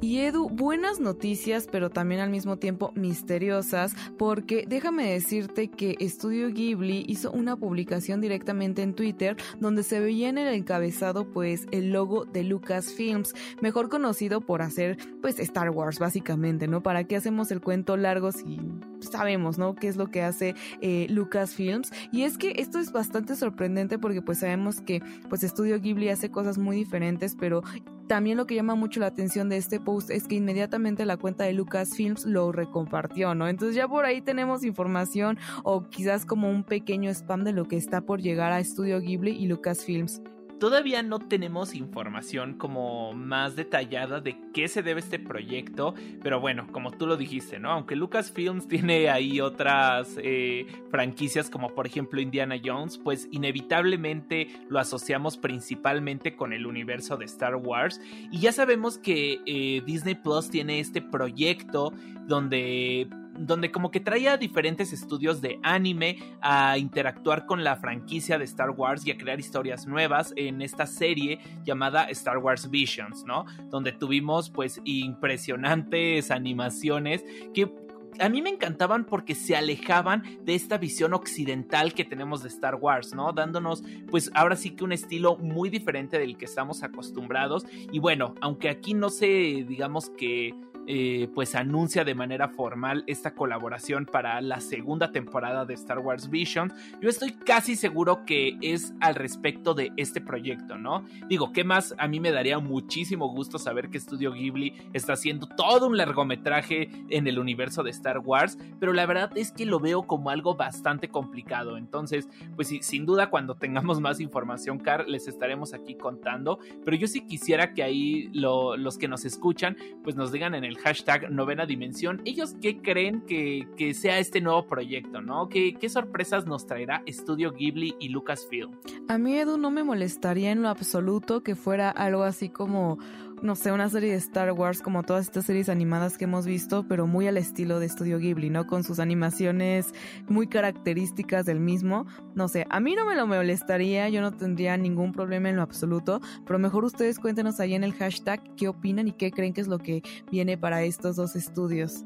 Y Edu, buenas noticias, pero también al mismo tiempo misteriosas, porque déjame decirte que Estudio Ghibli hizo una publicación directamente en Twitter donde se veía en el encabezado pues el logo de Lucasfilms, mejor conocido por hacer pues Star Wars básicamente, ¿no? ¿Para qué hacemos el cuento largo si sabemos, ¿no? ¿Qué es lo que hace eh, Lucasfilms? Y es que esto es bastante sorprendente porque pues sabemos que pues Estudio Ghibli hace cosas muy diferentes, pero también lo que llama mucho la atención de este post es que inmediatamente la cuenta de Lucasfilms lo recompartió, ¿no? Entonces ya por ahí tenemos información o quizás como un pequeño spam de lo que está por llegar a Studio Ghibli y Lucasfilms. Todavía no tenemos información como más detallada de qué se debe este proyecto, pero bueno, como tú lo dijiste, ¿no? Aunque Lucasfilms tiene ahí otras eh, franquicias como por ejemplo Indiana Jones, pues inevitablemente lo asociamos principalmente con el universo de Star Wars y ya sabemos que eh, Disney Plus tiene este proyecto donde donde como que trae a diferentes estudios de anime a interactuar con la franquicia de Star Wars y a crear historias nuevas en esta serie llamada Star Wars Visions, ¿no? Donde tuvimos pues impresionantes animaciones que a mí me encantaban porque se alejaban de esta visión occidental que tenemos de Star Wars, ¿no? Dándonos, pues ahora sí que un estilo muy diferente del que estamos acostumbrados. Y bueno, aunque aquí no se, digamos que eh, pues anuncia de manera formal esta colaboración para la segunda temporada de Star Wars Vision. Yo estoy casi seguro que es al respecto de este proyecto, ¿no? Digo, ¿qué más? A mí me daría muchísimo gusto saber que Studio Ghibli está haciendo todo un largometraje en el universo de Star Wars, pero la verdad es que lo veo como algo bastante complicado. Entonces, pues sí, sin duda cuando tengamos más información, Car, les estaremos aquí contando, pero yo sí quisiera que ahí los que nos escuchan, pues nos digan en el hashtag novena dimensión, ellos qué creen que, que sea este nuevo proyecto, ¿no? ¿Qué, ¿Qué, sorpresas nos traerá Studio Ghibli y Lucasfilm? A mí, Edu, no me molestaría en lo absoluto que fuera algo así como no sé, una serie de Star Wars como todas estas series animadas que hemos visto, pero muy al estilo de Studio Ghibli, ¿no? Con sus animaciones muy características del mismo. No sé, a mí no me lo molestaría, yo no tendría ningún problema en lo absoluto, pero mejor ustedes cuéntenos ahí en el hashtag qué opinan y qué creen que es lo que viene para estos dos estudios.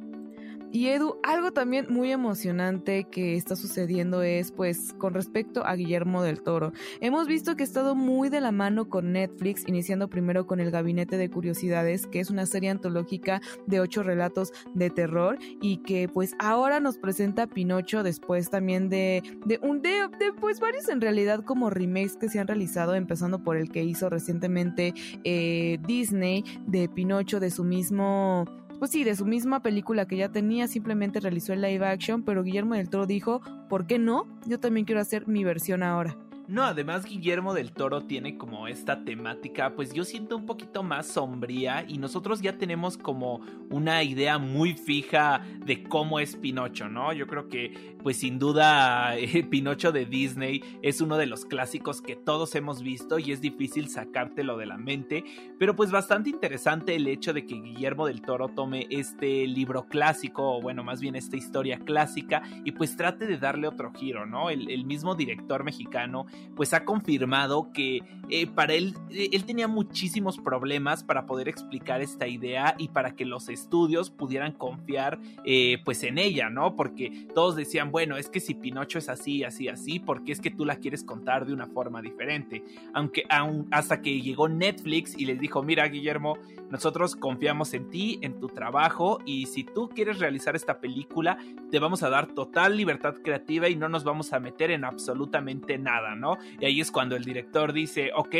Y Edu, algo también muy emocionante que está sucediendo es pues con respecto a Guillermo del Toro. Hemos visto que ha estado muy de la mano con Netflix, iniciando primero con El Gabinete de Curiosidades, que es una serie antológica de ocho relatos de terror y que pues ahora nos presenta Pinocho después también de, de un de, de pues varios en realidad como remakes que se han realizado, empezando por el que hizo recientemente eh, Disney de Pinocho de su mismo pues sí, de su misma película que ya tenía, simplemente realizó el live action, pero Guillermo del Toro dijo, ¿por qué no? Yo también quiero hacer mi versión ahora. No, además Guillermo del Toro tiene como esta temática, pues yo siento un poquito más sombría y nosotros ya tenemos como una idea muy fija de cómo es Pinocho, ¿no? Yo creo que pues sin duda eh, Pinocho de Disney es uno de los clásicos que todos hemos visto y es difícil sacártelo de la mente, pero pues bastante interesante el hecho de que Guillermo del Toro tome este libro clásico, o bueno, más bien esta historia clásica y pues trate de darle otro giro, ¿no? El, el mismo director mexicano pues ha confirmado que eh, para él, eh, él tenía muchísimos problemas para poder explicar esta idea y para que los estudios pudieran confiar eh, pues en ella, ¿no? Porque todos decían, bueno, es que si Pinocho es así, así, así, porque es que tú la quieres contar de una forma diferente. Aunque hasta que llegó Netflix y les dijo, mira Guillermo, nosotros confiamos en ti, en tu trabajo y si tú quieres realizar esta película, te vamos a dar total libertad creativa y no nos vamos a meter en absolutamente nada, ¿no? Y ahí es cuando el director dice, ok,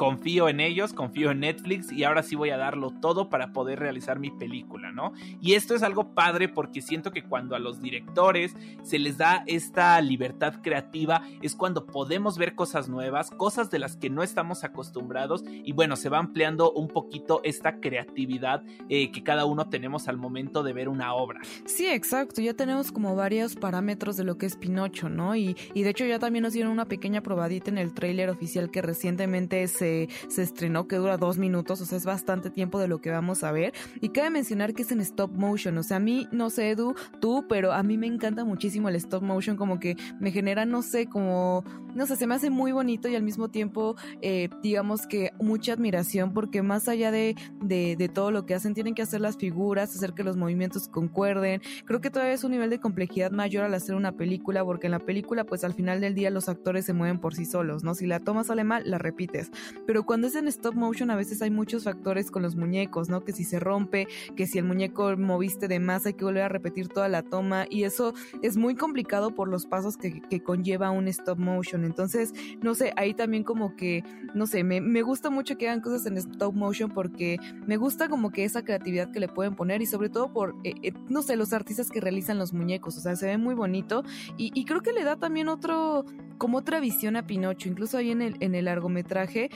confío en ellos, confío en Netflix y ahora sí voy a darlo todo para poder realizar mi película, ¿no? Y esto es algo padre porque siento que cuando a los directores se les da esta libertad creativa es cuando podemos ver cosas nuevas, cosas de las que no estamos acostumbrados y bueno, se va ampliando un poquito esta creatividad eh, que cada uno tenemos al momento de ver una obra. Sí, exacto, ya tenemos como varios parámetros de lo que es Pinocho, ¿no? Y, y de hecho ya también nos dieron una pequeña probadita en el tráiler oficial que recientemente se se, estrenó, que dura dos minutos, o sea, es bastante tiempo de lo que vamos a ver. Y cabe mencionar que es en stop motion, o sea, a mí, no sé, Edu, tú, pero a mí me encanta muchísimo el stop motion, como que me genera, no sé, como, no sé, se me hace muy bonito y al mismo tiempo, eh, digamos que mucha admiración, porque más allá de, de, de todo lo que hacen, tienen que hacer las figuras, hacer que los movimientos concuerden. Creo que todavía es un nivel de complejidad mayor al hacer una película, porque en la película, pues al final del día los actores se mueven por sí solos, ¿no? Si la toma sale mal, la repites pero cuando es en stop motion a veces hay muchos factores con los muñecos, ¿no? Que si se rompe, que si el muñeco moviste de más hay que volver a repetir toda la toma y eso es muy complicado por los pasos que, conlleva un stop motion. Entonces, no sé, ahí también como que, no sé, me, gusta mucho que hagan cosas en stop motion porque me gusta como que esa creatividad que le pueden poner y sobre todo por, eh, eh, no sé, los artistas que realizan los muñecos, o sea, se ve muy bonito y, y creo que le da también otro, como otra visión a Pinocho, incluso ahí en el, en el largometraje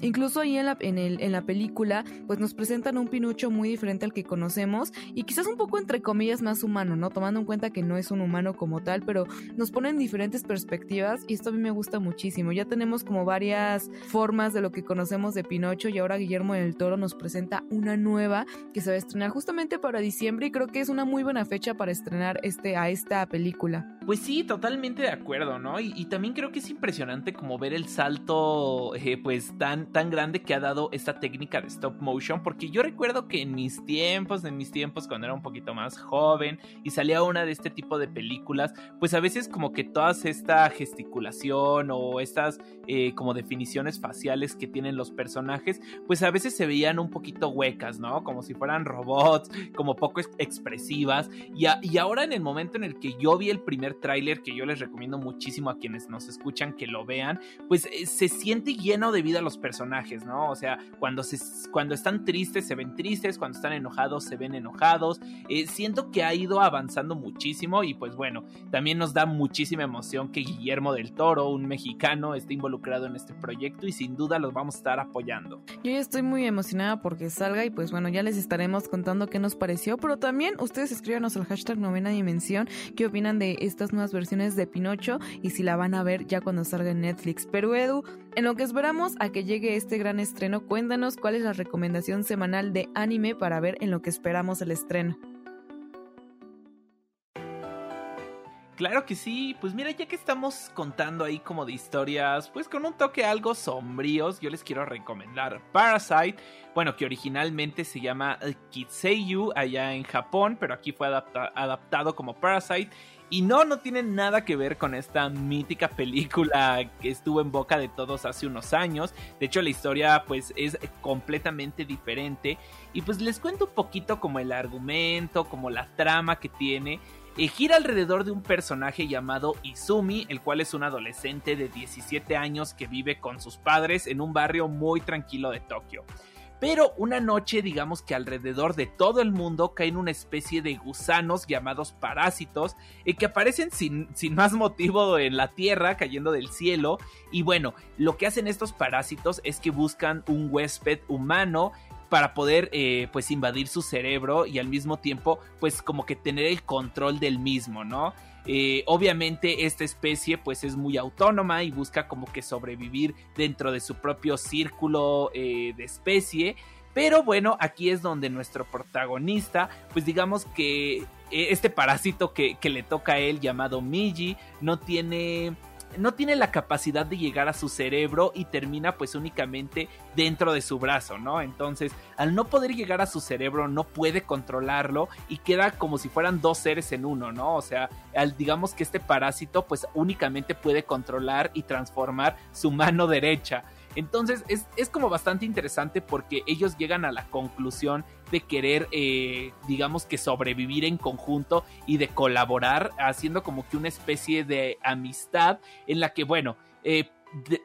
Incluso ahí en la, en, el, en la película, pues nos presentan un Pinocho muy diferente al que conocemos y quizás un poco entre comillas más humano, ¿no? Tomando en cuenta que no es un humano como tal, pero nos ponen diferentes perspectivas y esto a mí me gusta muchísimo. Ya tenemos como varias formas de lo que conocemos de Pinocho y ahora Guillermo del Toro nos presenta una nueva que se va a estrenar justamente para diciembre y creo que es una muy buena fecha para estrenar este, a esta película. Pues sí, totalmente de acuerdo, ¿no? Y, también creo que es impresionante como ver el salto, eh, pues tan tan, grande que ha dado esta técnica de stop motion, porque yo recuerdo que en mis tiempos, en mis tiempos cuando era un poquito más joven y salía una de este tipo de películas, pues a veces como que toda esta gesticulación o estas eh, como definiciones faciales que tienen los personajes, pues a veces se veían un poquito huecas, ¿no? Como si fueran robots, como poco expresivas. Y, y ahora en el momento en el que yo vi el primer tráiler, que yo les recomiendo muchísimo a quienes nos escuchan que lo vean, pues eh, se siente lleno de vida los personajes personajes, ¿no? O sea, cuando, se, cuando están tristes se ven tristes, cuando están enojados se ven enojados. Eh, siento que ha ido avanzando muchísimo y pues bueno, también nos da muchísima emoción que Guillermo del Toro, un mexicano, esté involucrado en este proyecto y sin duda los vamos a estar apoyando. Yo ya estoy muy emocionada porque salga y pues bueno, ya les estaremos contando qué nos pareció, pero también ustedes escríbanos al hashtag novena dimensión qué opinan de estas nuevas versiones de Pinocho y si la van a ver ya cuando salga en Netflix. Pero Edu, en lo que esperamos a que llegue este gran estreno, cuéntanos cuál es la recomendación semanal de anime para ver en lo que esperamos el estreno. Claro que sí, pues mira, ya que estamos contando ahí como de historias, pues con un toque algo sombríos, yo les quiero recomendar Parasite, bueno, que originalmente se llama Kitseiyu allá en Japón, pero aquí fue adaptado como Parasite y no, no tiene nada que ver con esta mítica película que estuvo en boca de todos hace unos años. De hecho, la historia pues es completamente diferente. Y pues les cuento un poquito como el argumento, como la trama que tiene. Eh, gira alrededor de un personaje llamado Izumi, el cual es un adolescente de 17 años que vive con sus padres en un barrio muy tranquilo de Tokio. Pero una noche, digamos que alrededor de todo el mundo caen una especie de gusanos llamados parásitos eh, que aparecen sin, sin, más motivo en la Tierra, cayendo del cielo. Y bueno, lo que hacen estos parásitos es que buscan un huésped humano para poder eh, pues invadir su cerebro y al mismo tiempo pues como que tener el control del mismo, ¿no? Eh, obviamente esta especie pues es muy autónoma y busca como que sobrevivir dentro de su propio círculo eh, de especie. Pero bueno, aquí es donde nuestro protagonista, pues digamos que este parásito que, que le toca a él llamado Miji no tiene no tiene la capacidad de llegar a su cerebro y termina pues únicamente dentro de su brazo, ¿no? Entonces, al no poder llegar a su cerebro, no puede controlarlo y queda como si fueran dos seres en uno, ¿no? O sea, al, digamos que este parásito pues únicamente puede controlar y transformar su mano derecha. Entonces es, como bastante interesante porque ellos llegan a la conclusión de querer, eh, digamos que sobrevivir en conjunto y de colaborar, haciendo como que una especie de amistad en la que, bueno, eh,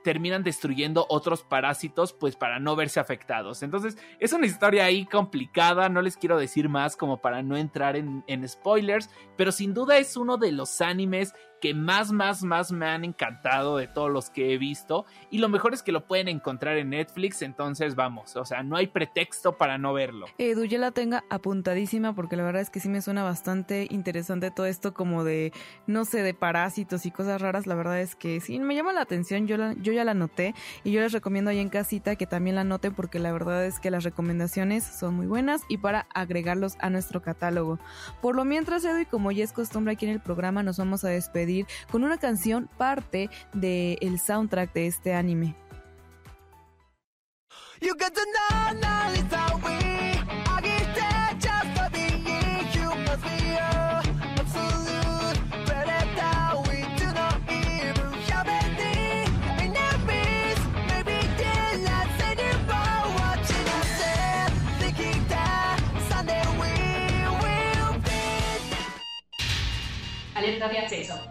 terminan destruyendo otros parásitos pues para no verse afectados. Entonces es una historia ahí complicada, no les quiero decir más como para no entrar en, en spoilers, pero sin duda es uno de los animes que más, más, más me han encantado de todos los que he visto. Y lo mejor es que lo pueden encontrar en Netflix, entonces vamos, o sea, no hay pretexto para no verlo. Edu, yo la tenga apuntadísima porque la verdad es que sí me suena bastante interesante todo esto como de, no sé, de parásitos y cosas raras. La verdad es que sí, me llama la atención, yo, yo ya la noté y yo les recomiendo ahí en casita que también la noten porque la verdad es que las recomendaciones son muy buenas y para agregarlos a nuestro catálogo. Por lo mientras, Edu, y como ya es costumbre aquí en el programa, nos vamos a despedir con una canción parte del el soundtrack de este anime. Alerta de acceso.